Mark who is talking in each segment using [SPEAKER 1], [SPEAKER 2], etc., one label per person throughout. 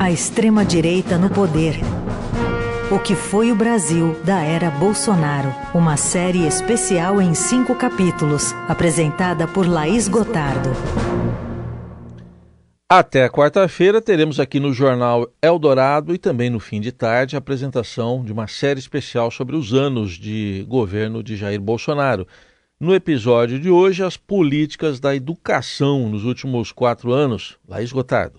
[SPEAKER 1] A extrema-direita no poder. O que foi o Brasil da era Bolsonaro. Uma série especial em cinco capítulos, apresentada por Laís Gotardo.
[SPEAKER 2] Até quarta-feira teremos aqui no Jornal Eldorado e também no fim de tarde a apresentação de uma série especial sobre os anos de governo de Jair Bolsonaro. No episódio de hoje, as políticas da educação nos últimos quatro anos. Laís Gotardo.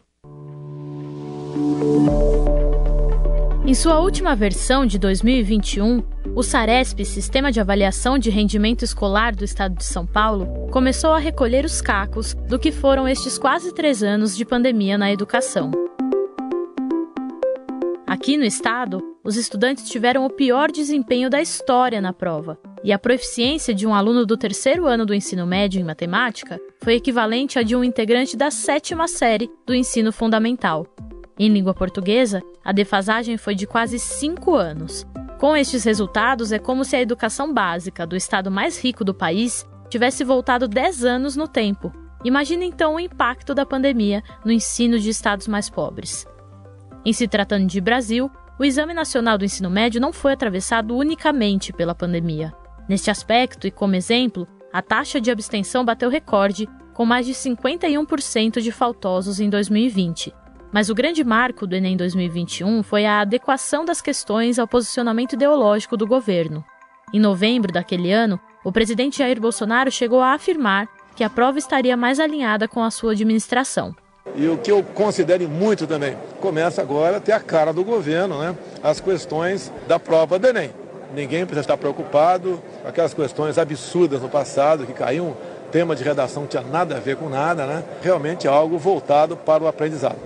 [SPEAKER 3] Em sua última versão de 2021, o SARESP, Sistema de Avaliação de Rendimento Escolar do Estado de São Paulo, começou a recolher os cacos do que foram estes quase três anos de pandemia na educação. Aqui no estado, os estudantes tiveram o pior desempenho da história na prova, e a proficiência de um aluno do terceiro ano do ensino médio em matemática foi equivalente à de um integrante da sétima série do ensino fundamental. Em língua portuguesa, a defasagem foi de quase cinco anos. Com estes resultados, é como se a educação básica do estado mais rico do país tivesse voltado 10 anos no tempo. Imagine então o impacto da pandemia no ensino de estados mais pobres. Em se tratando de Brasil, o Exame Nacional do Ensino Médio não foi atravessado unicamente pela pandemia. Neste aspecto, e como exemplo, a taxa de abstenção bateu recorde, com mais de 51% de faltosos em 2020, mas o grande marco do Enem 2021 foi a adequação das questões ao posicionamento ideológico do governo. Em novembro daquele ano, o presidente Jair Bolsonaro chegou a afirmar que a prova estaria mais alinhada com a sua administração.
[SPEAKER 4] E o que eu considero muito também, começa agora a ter a cara do governo, né? As questões da prova do Enem. Ninguém precisa estar preocupado com aquelas questões absurdas no passado, que caíam tema de redação que tinha nada a ver com nada, né? Realmente é algo voltado para o aprendizado.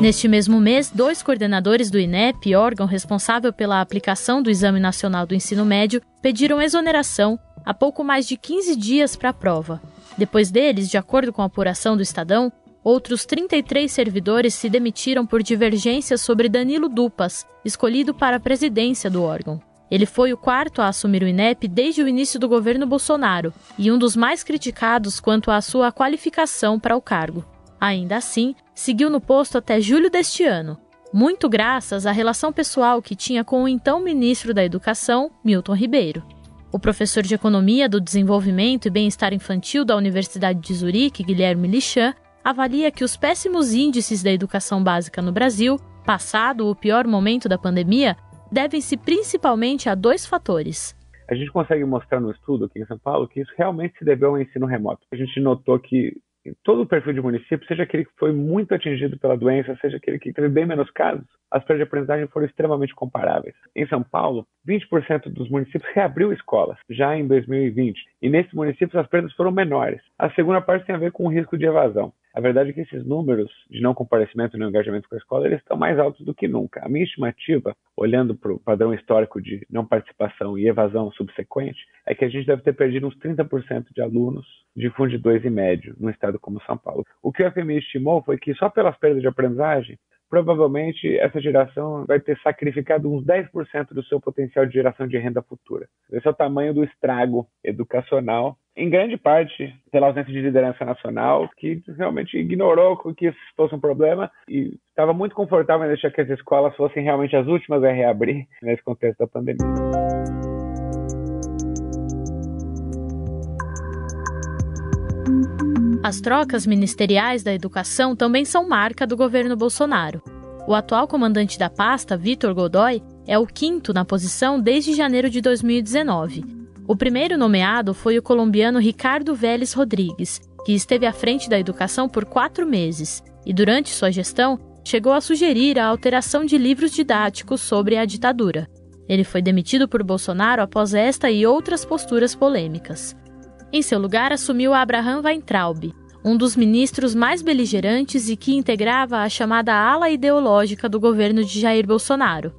[SPEAKER 3] Neste mesmo mês, dois coordenadores do INEP, órgão responsável pela aplicação do Exame Nacional do Ensino Médio, pediram exoneração há pouco mais de 15 dias para a prova. Depois deles, de acordo com a apuração do Estadão, outros 33 servidores se demitiram por divergências sobre Danilo Dupas, escolhido para a presidência do órgão. Ele foi o quarto a assumir o INEP desde o início do governo Bolsonaro e um dos mais criticados quanto à sua qualificação para o cargo. Ainda assim, seguiu no posto até julho deste ano, muito graças à relação pessoal que tinha com o então ministro da Educação, Milton Ribeiro. O professor de Economia do Desenvolvimento e Bem-Estar Infantil da Universidade de Zurique, Guilherme Lichan, avalia que os péssimos índices da educação básica no Brasil, passado o pior momento da pandemia, devem-se principalmente a dois fatores.
[SPEAKER 5] A gente consegue mostrar no estudo aqui em São Paulo que isso realmente se deveu ao ensino remoto. A gente notou que todo o perfil de município, seja aquele que foi muito atingido pela doença, seja aquele que teve bem menos casos, as perdas de aprendizagem foram extremamente comparáveis. Em São Paulo, 20% dos municípios reabriu escolas já em 2020, e nesses municípios as perdas foram menores. A segunda parte tem a ver com o risco de evasão. A verdade é que esses números de não comparecimento e não engajamento com a escola eles estão mais altos do que nunca. A minha estimativa, olhando para o padrão histórico de não participação e evasão subsequente, é que a gente deve ter perdido uns 30% de alunos de fundo 2 e médio no estado como São Paulo. O que o FMI estimou foi que só pelas perdas de aprendizagem provavelmente essa geração vai ter sacrificado uns 10% do seu potencial de geração de renda futura. Esse é o tamanho do estrago educacional, em grande parte pela ausência de liderança nacional, que realmente ignorou que isso fosse um problema e estava muito confortável em deixar que as escolas fossem realmente as últimas a reabrir nesse contexto da pandemia.
[SPEAKER 3] As trocas ministeriais da educação também são marca do governo Bolsonaro. O atual comandante da pasta, Vitor Godoy, é o quinto na posição desde janeiro de 2019. O primeiro nomeado foi o colombiano Ricardo Vélez Rodrigues, que esteve à frente da educação por quatro meses e, durante sua gestão, chegou a sugerir a alteração de livros didáticos sobre a ditadura. Ele foi demitido por Bolsonaro após esta e outras posturas polêmicas. Em seu lugar, assumiu Abraham Weintraub, um dos ministros mais beligerantes e que integrava a chamada ala ideológica do governo de Jair Bolsonaro.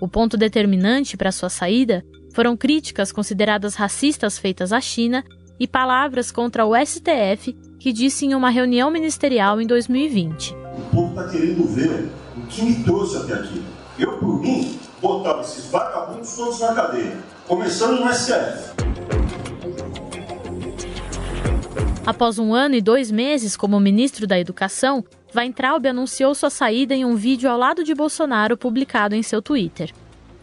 [SPEAKER 3] O ponto determinante para sua saída foram críticas consideradas racistas feitas à China e palavras contra o STF que disse em uma reunião ministerial em 2020.
[SPEAKER 6] O povo está querendo ver o que me trouxe até aqui. Eu, por mim, botava esses vagabundos todos na cadeia, começando no STF.
[SPEAKER 3] Após um ano e dois meses como ministro da Educação, Weintraub anunciou sua saída em um vídeo ao lado de Bolsonaro publicado em seu Twitter.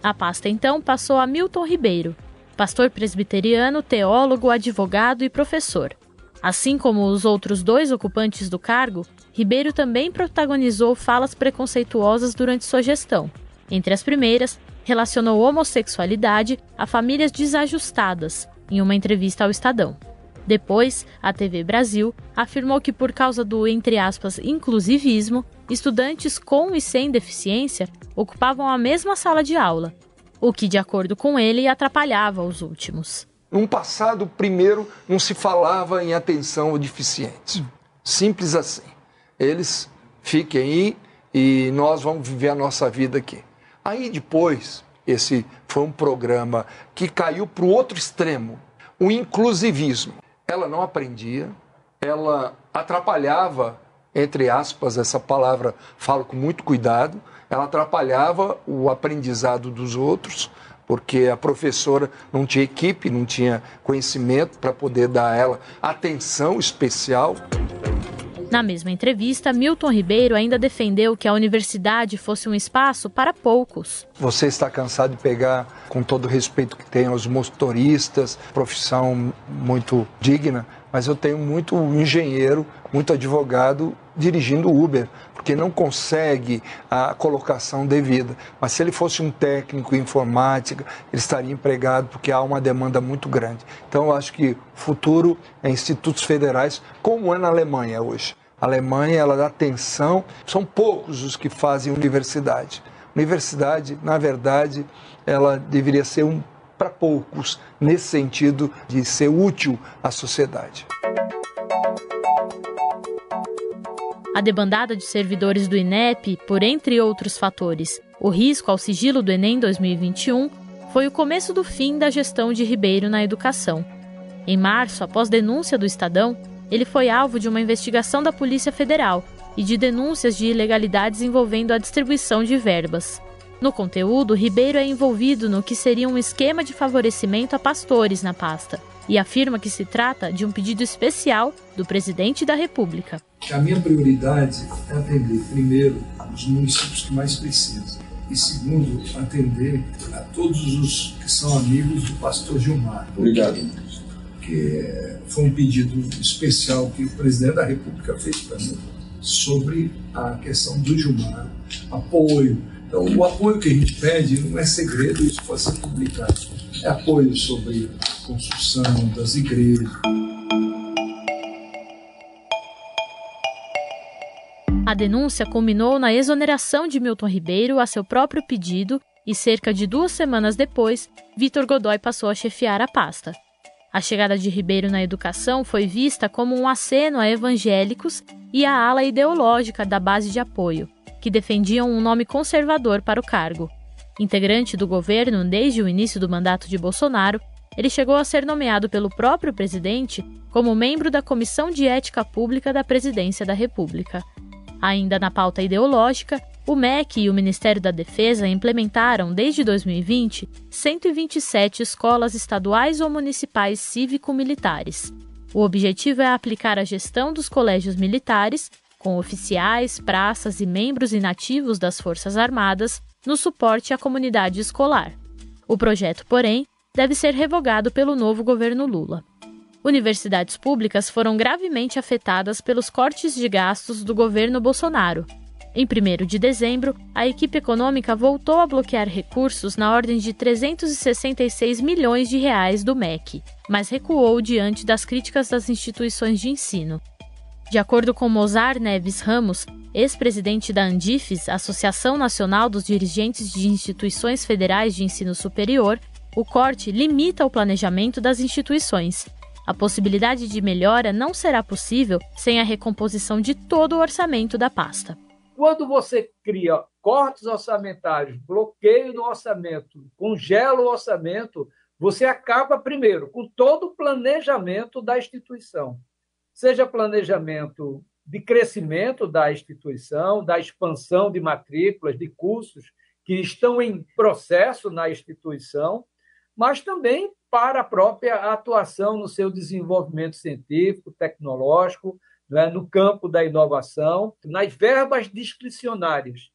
[SPEAKER 3] A pasta então passou a Milton Ribeiro, pastor presbiteriano, teólogo, advogado e professor. Assim como os outros dois ocupantes do cargo, Ribeiro também protagonizou falas preconceituosas durante sua gestão. Entre as primeiras, relacionou homossexualidade a famílias desajustadas, em uma entrevista ao Estadão. Depois, a TV Brasil afirmou que, por causa do, entre aspas, inclusivismo, estudantes com e sem deficiência ocupavam a mesma sala de aula, o que, de acordo com ele, atrapalhava os últimos.
[SPEAKER 7] No passado, primeiro, não se falava em atenção ao deficiente. Simples assim. Eles fiquem aí e nós vamos viver a nossa vida aqui. Aí depois, esse foi um programa que caiu para o outro extremo, o inclusivismo. Ela não aprendia, ela atrapalhava, entre aspas, essa palavra falo com muito cuidado, ela atrapalhava o aprendizado dos outros, porque a professora não tinha equipe, não tinha conhecimento para poder dar a ela atenção especial.
[SPEAKER 3] Na mesma entrevista, Milton Ribeiro ainda defendeu que a universidade fosse um espaço para poucos.
[SPEAKER 7] Você está cansado de pegar, com todo o respeito que tem aos motoristas, profissão muito digna, mas eu tenho muito engenheiro, muito advogado dirigindo Uber, porque não consegue a colocação devida. Mas se ele fosse um técnico em informática, ele estaria empregado, porque há uma demanda muito grande. Então eu acho que o futuro é institutos federais, como é na Alemanha hoje. Alemanha, ela dá atenção, são poucos os que fazem universidade. Universidade, na verdade, ela deveria ser um para poucos, nesse sentido de ser útil à sociedade.
[SPEAKER 3] A debandada de servidores do INEP, por entre outros fatores, o risco ao sigilo do Enem 2021, foi o começo do fim da gestão de Ribeiro na educação. Em março, após denúncia do Estadão, ele foi alvo de uma investigação da Polícia Federal e de denúncias de ilegalidades envolvendo a distribuição de verbas. No conteúdo, Ribeiro é envolvido no que seria um esquema de favorecimento a pastores na pasta e afirma que se trata de um pedido especial do presidente da República.
[SPEAKER 8] A minha prioridade é atender, primeiro, os municípios que mais precisam, e segundo, atender a todos os que são amigos do pastor Gilmar.
[SPEAKER 7] Obrigado
[SPEAKER 8] que foi um pedido especial que o presidente da República fez para mim sobre a questão do Gilmar, apoio. Então, o apoio que a gente pede não é segredo, isso pode ser publicado. É apoio sobre a construção das igrejas.
[SPEAKER 3] A denúncia culminou na exoneração de Milton Ribeiro a seu próprio pedido e, cerca de duas semanas depois, Vitor Godoy passou a chefiar a pasta. A chegada de Ribeiro na educação foi vista como um aceno a evangélicos e a ala ideológica da base de apoio, que defendiam um nome conservador para o cargo. Integrante do governo desde o início do mandato de Bolsonaro, ele chegou a ser nomeado pelo próprio presidente como membro da Comissão de Ética Pública da Presidência da República. Ainda na pauta ideológica, o MEC e o Ministério da Defesa implementaram, desde 2020, 127 escolas estaduais ou municipais cívico-militares. O objetivo é aplicar a gestão dos colégios militares, com oficiais, praças e membros inativos das Forças Armadas, no suporte à comunidade escolar. O projeto, porém, deve ser revogado pelo novo governo Lula. Universidades públicas foram gravemente afetadas pelos cortes de gastos do governo Bolsonaro, em 1 de dezembro, a equipe econômica voltou a bloquear recursos na ordem de 366 milhões de reais do MEC, mas recuou diante das críticas das instituições de ensino. De acordo com Mozar Neves Ramos, ex-presidente da Andifes, Associação Nacional dos Dirigentes de Instituições Federais de Ensino Superior, o corte limita o planejamento das instituições. A possibilidade de melhora não será possível sem a recomposição de todo o orçamento da pasta.
[SPEAKER 9] Quando você cria cortes orçamentários, bloqueio do orçamento, congela o orçamento, você acaba, primeiro, com todo o planejamento da instituição. Seja planejamento de crescimento da instituição, da expansão de matrículas, de cursos que estão em processo na instituição, mas também para a própria atuação no seu desenvolvimento científico, tecnológico, né, no campo da inovação, nas verbas discricionárias.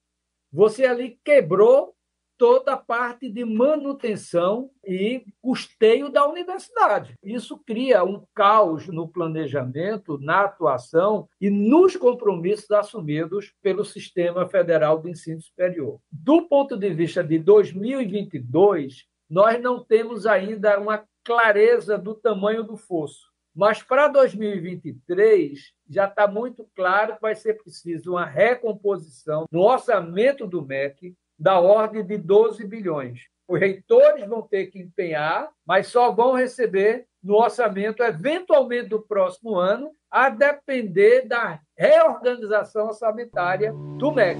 [SPEAKER 9] Você ali quebrou toda a parte de manutenção e custeio da universidade. Isso cria um caos no planejamento, na atuação e nos compromissos assumidos pelo Sistema Federal de Ensino Superior. Do ponto de vista de 2022, nós não temos ainda uma clareza do tamanho do fosso. Mas para 2023 já está muito claro que vai ser preciso uma recomposição no orçamento do MEC da ordem de 12 bilhões. Os reitores vão ter que empenhar, mas só vão receber no orçamento, eventualmente do próximo ano, a depender da reorganização orçamentária do MEC.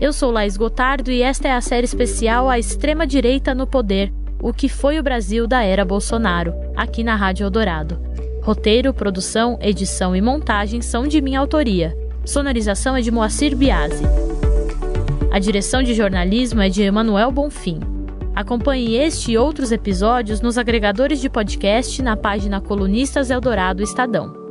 [SPEAKER 3] Eu sou Laís Gotardo e esta é a série especial A Extrema Direita no Poder, o que foi o Brasil da era Bolsonaro, aqui na Rádio Eldorado. Roteiro, produção, edição e montagem são de minha autoria. Sonorização é de Moacir Biasi. A direção de jornalismo é de Emanuel Bonfim. Acompanhe este e outros episódios nos agregadores de podcast na página Colunistas Eldorado Estadão.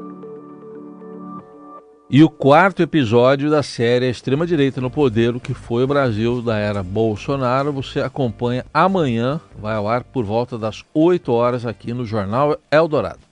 [SPEAKER 2] E o quarto episódio da série Extrema Direita no Poder, o que foi o Brasil da era Bolsonaro, você acompanha amanhã, vai ao ar por volta das 8 horas aqui no Jornal Eldorado.